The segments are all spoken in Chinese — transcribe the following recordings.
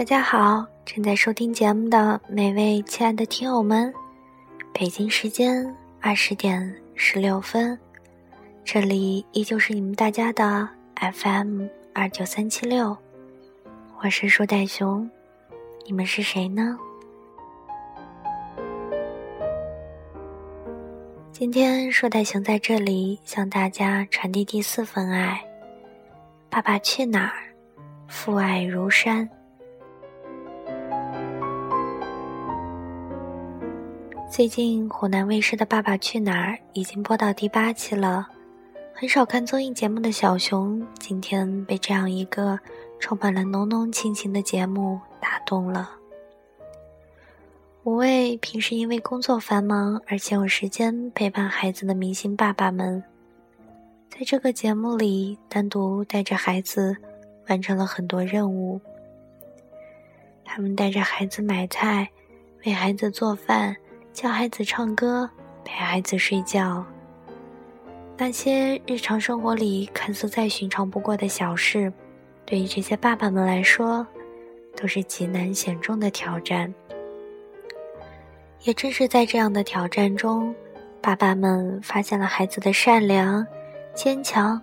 大家好，正在收听节目的每位亲爱的听友们，北京时间二十点十六分，这里依旧是你们大家的 FM 二九三七六，我是树袋熊，你们是谁呢？今天树袋熊在这里向大家传递第四份爱，《爸爸去哪儿》，父爱如山。最近湖南卫视的《爸爸去哪儿》已经播到第八期了，很少看综艺节目的小熊，今天被这样一个充满了浓浓亲情的节目打动了。五位平时因为工作繁忙而且有时间陪伴孩子的明星爸爸们，在这个节目里单独带着孩子完成了很多任务。他们带着孩子买菜，为孩子做饭。教孩子唱歌，陪孩子睡觉。那些日常生活里看似再寻常不过的小事，对于这些爸爸们来说，都是极难险重的挑战。也正是在这样的挑战中，爸爸们发现了孩子的善良、坚强，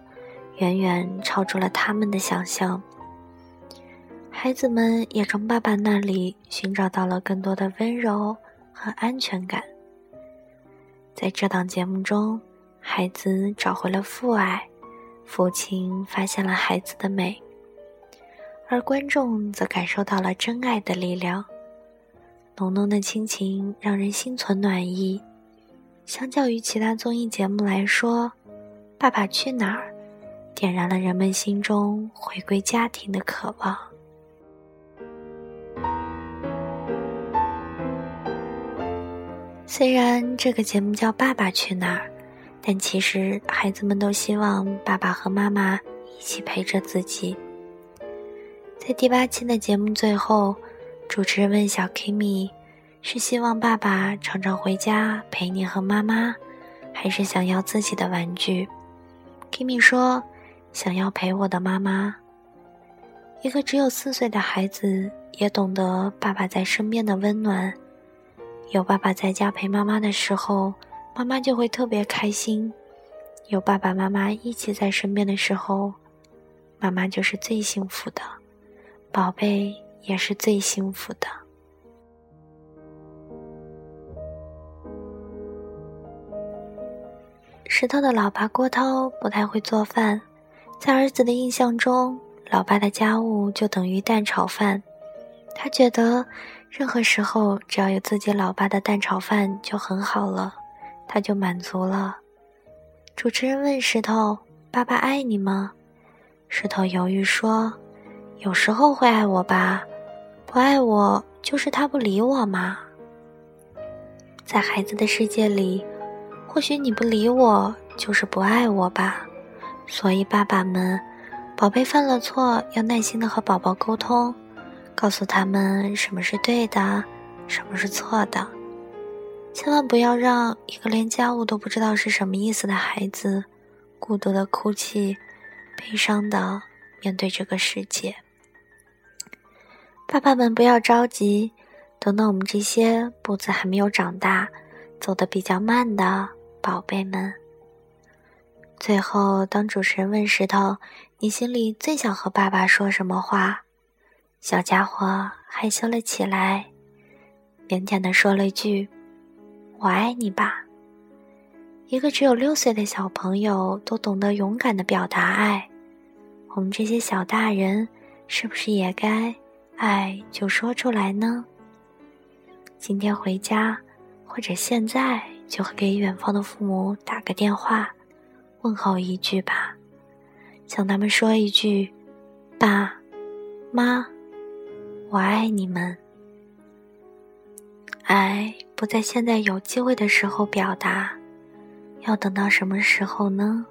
远远超出了他们的想象。孩子们也从爸爸那里寻找到了更多的温柔。和安全感，在这档节目中，孩子找回了父爱，父亲发现了孩子的美，而观众则感受到了真爱的力量。浓浓的亲情让人心存暖意。相较于其他综艺节目来说，《爸爸去哪儿》点燃了人们心中回归家庭的渴望。虽然这个节目叫《爸爸去哪儿》，但其实孩子们都希望爸爸和妈妈一起陪着自己。在第八期的节目最后，主持人问小 Kimi：“ 是希望爸爸常常回家陪你和妈妈，还是想要自己的玩具？”Kimi 说：“想要陪我的妈妈。”一个只有四岁的孩子也懂得爸爸在身边的温暖。有爸爸在家陪妈妈的时候，妈妈就会特别开心；有爸爸妈妈一起在身边的时候，妈妈就是最幸福的，宝贝也是最幸福的。石头的老爸郭涛不太会做饭，在儿子的印象中，老爸的家务就等于蛋炒饭，他觉得。任何时候，只要有自己老爸的蛋炒饭就很好了，他就满足了。主持人问石头：“爸爸爱你吗？”石头犹豫说：“有时候会爱我吧，不爱我就是他不理我嘛。”在孩子的世界里，或许你不理我就是不爱我吧。所以爸爸们，宝贝犯了错要耐心的和宝宝沟通。告诉他们什么是对的，什么是错的，千万不要让一个连家务都不知道是什么意思的孩子，孤独的哭泣，悲伤的面对这个世界。爸爸们不要着急，等等我们这些步子还没有长大、走得比较慢的宝贝们。最后，当主持人问石头：“你心里最想和爸爸说什么话？”小家伙害羞了起来，腼腆的说了一句：“我爱你吧。”一个只有六岁的小朋友都懂得勇敢的表达爱，我们这些小大人是不是也该爱就说出来呢？今天回家，或者现在就会给远方的父母打个电话，问候一句吧，向他们说一句：“爸妈。”我爱你们，爱不在现在有机会的时候表达，要等到什么时候呢？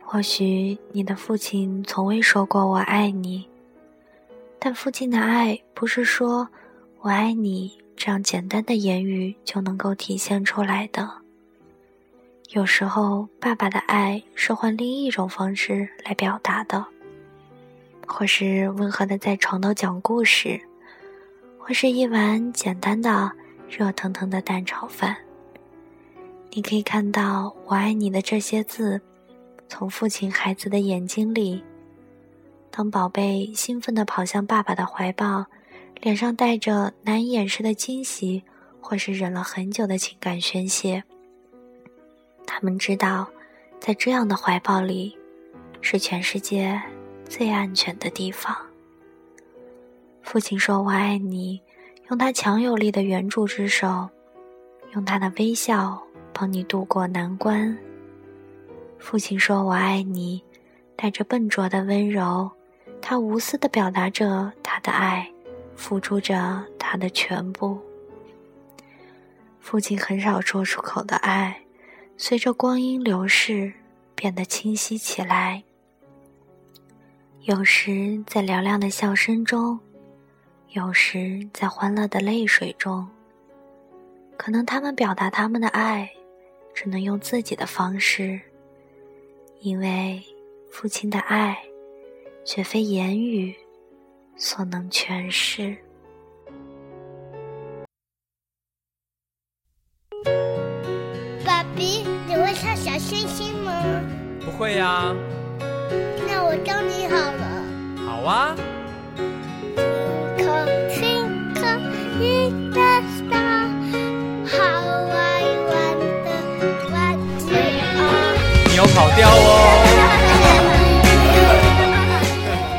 或许你的父亲从未说过“我爱你”，但父亲的爱不是说“我爱你”这样简单的言语就能够体现出来的。有时候，爸爸的爱是换另一种方式来表达的。或是温和的在床头讲故事，或是一碗简单的热腾腾的蛋炒饭。你可以看到“我爱你”的这些字，从父亲孩子的眼睛里。当宝贝兴奋地跑向爸爸的怀抱，脸上带着难以掩饰的惊喜，或是忍了很久的情感宣泄。他们知道，在这样的怀抱里，是全世界最安全的地方。父亲说：“我爱你。”用他强有力的援助之手，用他的微笑。帮你渡过难关。父亲说：“我爱你。”带着笨拙的温柔，他无私的表达着他的爱，付出着他的全部。父亲很少说出口的爱，随着光阴流逝，变得清晰起来。有时在嘹亮的笑声中，有时在欢乐的泪水中。可能他们表达他们的爱。只能用自己的方式，因为父亲的爱，绝非言语所能诠释。爸比，你会唱小星星吗？不会呀。那我教你好了。好啊。有跑调哦！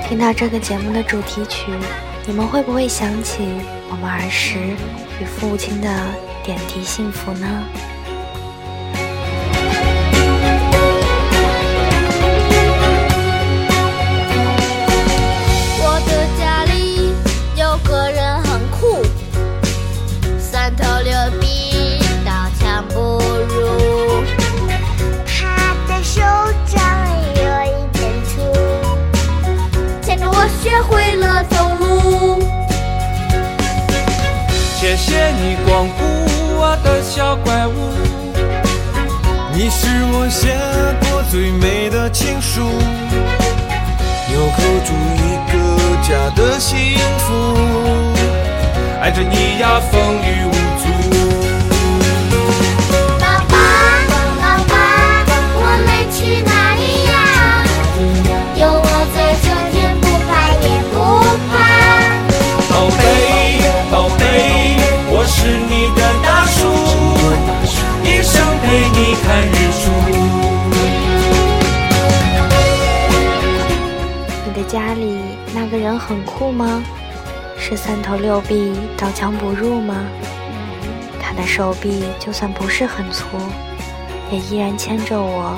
听到这个节目的主题曲，你们会不会想起我们儿时与父亲的点滴幸福呢？你是我写过最美的情书，纽扣住一个家的幸福，爱着你呀，风雨无很酷吗？是三头六臂、刀枪不入吗？他的手臂就算不是很粗，也依然牵着我，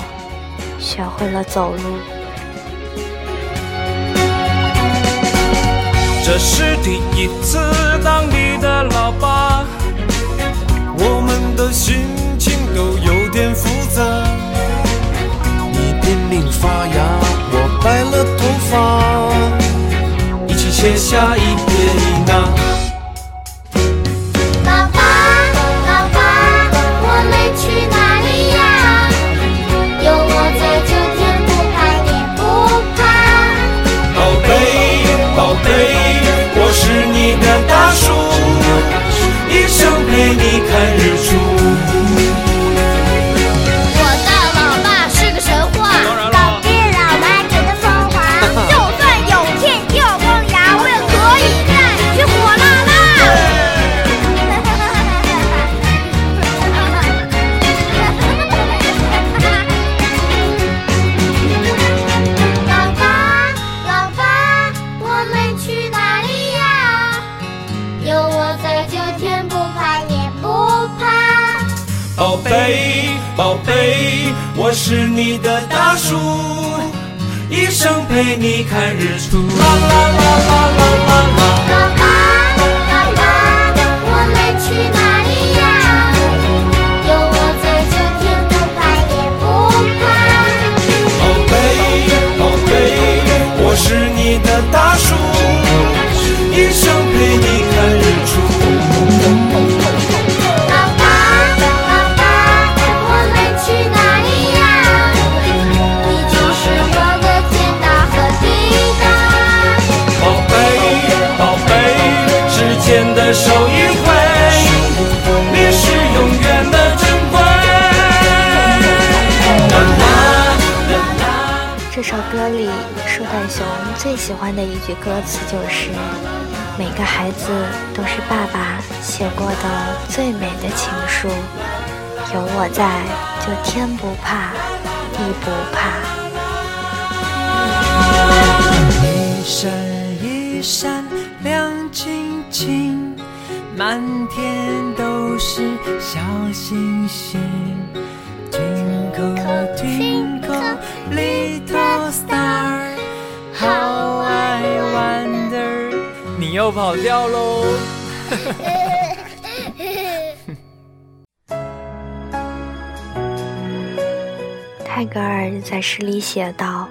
学会了走路。这是第一次当你的老爸，我们的心下一步。陪你看日出。句歌词就是：“每个孩子都是爸爸写过的最美的情书，有我在，就天不怕地不怕。”一闪一闪亮晶晶，满天都是小星星。Twinkle twinkle little star, 又跑掉喽！泰戈尔在诗里写道：“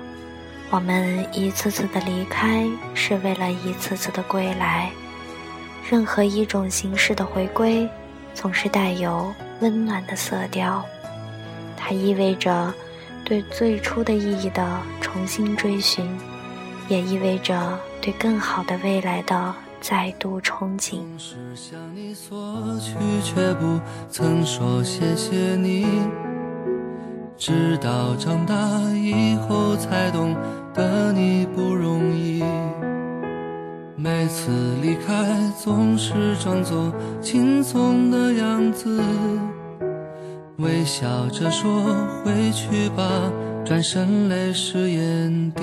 我们一次次的离开，是为了一次次的归来。任何一种形式的回归，总是带有温暖的色调。它意味着对最初的意义的重新追寻，也意味着对更好的未来的再度憧憬。”总是向你索取，却不曾说谢谢你。直到长大以后才懂得你不容易。每次离开总是装作轻松的样子，微笑着说回去吧，转身泪湿眼底。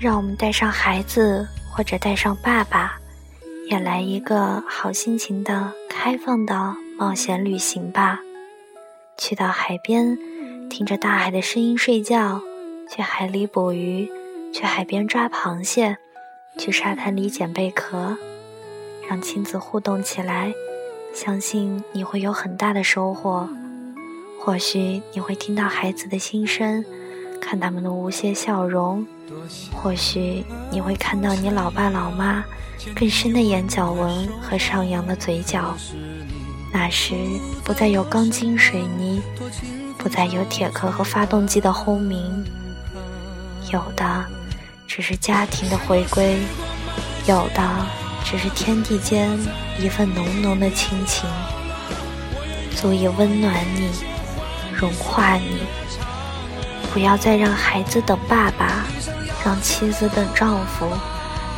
让我们带上孩子，或者带上爸爸，也来一个好心情的开放的冒险旅行吧。去到海边，听着大海的声音睡觉；去海里捕鱼，去海边抓螃蟹，去沙滩里捡贝壳，让亲子互动起来。相信你会有很大的收获。或许你会听到孩子的心声，看他们的无邪笑容。或许你会看到你老爸老妈更深的眼角纹和上扬的嘴角，那时不再有钢筋水泥，不再有铁壳和发动机的轰鸣，有的只是家庭的回归，有的只是天地间一份浓浓的亲情，足以温暖你，融化你。不要再让孩子等爸爸。让妻子等丈夫，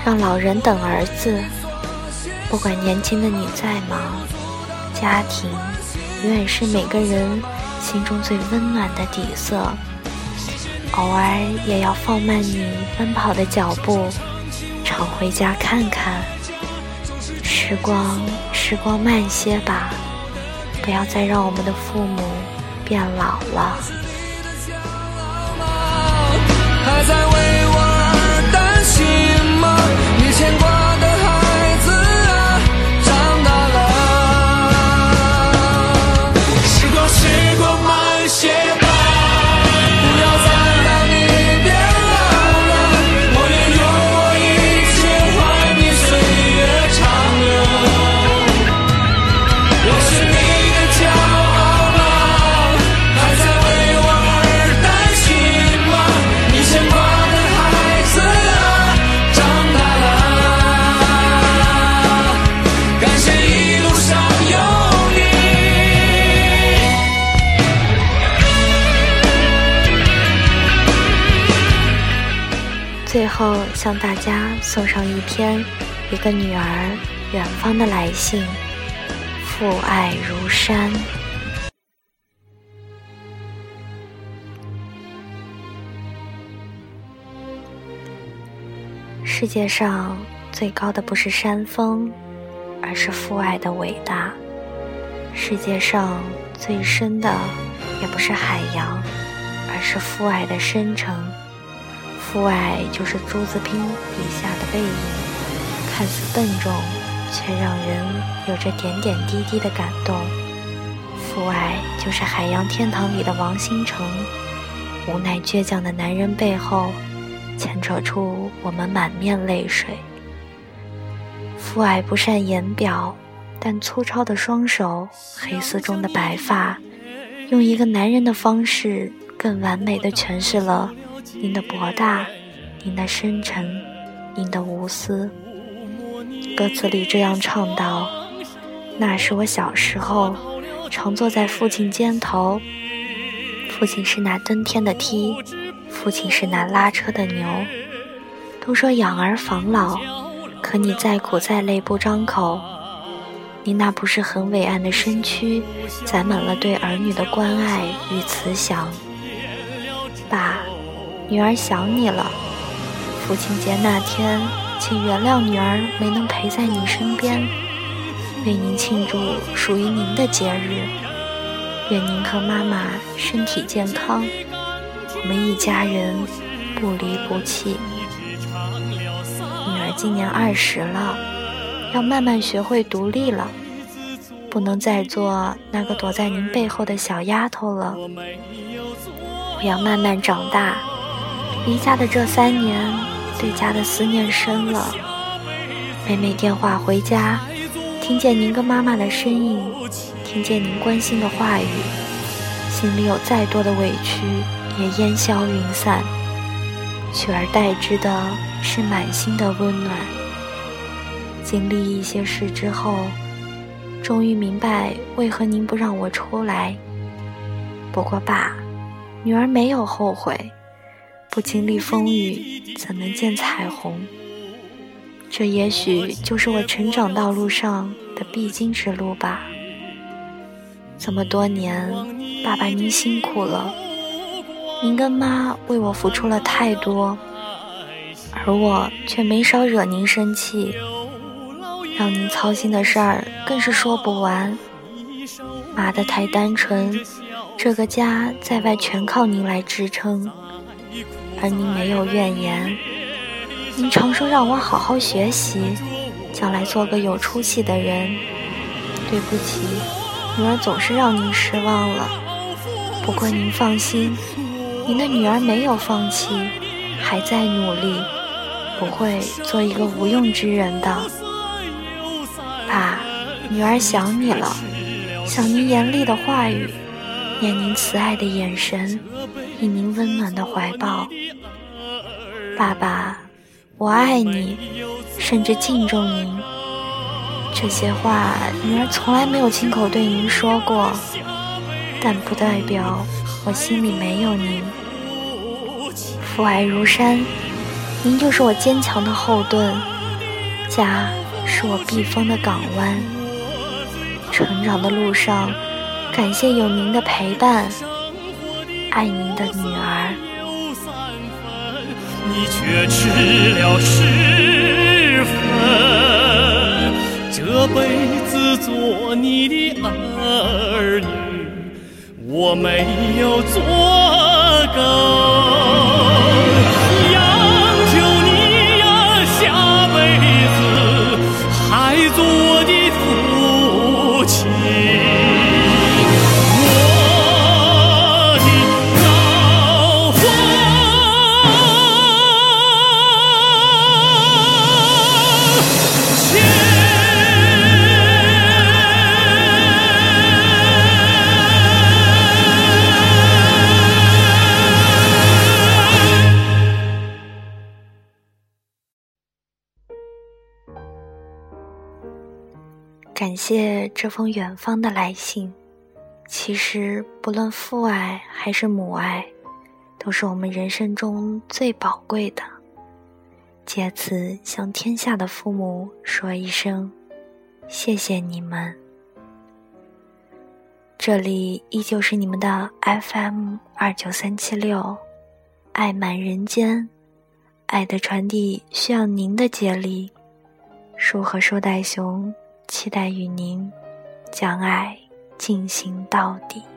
让老人等儿子。不管年轻的你再忙，家庭永远是每个人心中最温暖的底色。偶尔也要放慢你奔跑的脚步，常回家看看。时光，时光慢些吧，不要再让我们的父母变老了。在为我而担心。大家送上一篇一个女儿远方的来信，父爱如山。世界上最高的不是山峰，而是父爱的伟大；世界上最深的也不是海洋，而是父爱的深沉。父爱就是朱自清笔下的背影，看似笨重，却让人有着点点滴滴的感动。父爱就是海洋天堂里的王星辰，无奈倔强的男人背后。牵扯出我们满面泪水。父爱不善言表，但粗糙的双手，黑丝中的白发，用一个男人的方式，更完美的诠释了您的博大，您的深沉，您的无私。歌词里这样唱道：“那是我小时候，常坐在父亲肩头，父亲是那登天的梯。”父亲是那拉车的牛，都说养儿防老，可你再苦再累不张口，你那不是很伟岸的身躯，载满了对儿女的关爱与慈祥。爸，女儿想你了。父亲节那天，请原谅女儿没能陪在你身边，为您庆祝属于您的节日，愿您和妈妈身体健康。我们一家人不离不弃。女儿今年二十了，要慢慢学会独立了，不能再做那个躲在您背后的小丫头了。我要慢慢长大。离家的这三年，对家的思念深了。每每电话回家，听见您跟妈妈的声音，听见您关心的话语，心里有再多的委屈。也烟消云散，取而代之的是满心的温暖。经历一些事之后，终于明白为何您不让我出来。不过爸，女儿没有后悔。不经历风雨，怎能见彩虹？这也许就是我成长道路上的必经之路吧。这么多年，爸爸您辛苦了。您跟妈为我付出了太多，而我却没少惹您生气，让您操心的事儿更是说不完。妈的太单纯，这个家在外全靠您来支撑，而您没有怨言。您常说让我好好学习，将来做个有出息的人。对不起，女儿总是让您失望了。不过您放心。您的女儿没有放弃，还在努力，不会做一个无用之人的。爸，女儿想你了，想您严厉的话语，念您慈爱的眼神，忆您温暖的怀抱。爸爸，我爱你，甚至敬重您。这些话，女儿从来没有亲口对您说过，但不代表。我心里没有您，父爱如山，您就是我坚强的后盾，家是我避风的港湾。成长的路上，感谢有您的陪伴，爱您的女儿。你却吃了十分，这辈子做你的儿女。我没有做够。这封远方的来信。其实，不论父爱还是母爱，都是我们人生中最宝贵的。借此向天下的父母说一声：谢谢你们。这里依旧是你们的 FM 二九三七六，爱满人间，爱的传递需要您的接力。树和树袋熊期待与您将爱进行到底。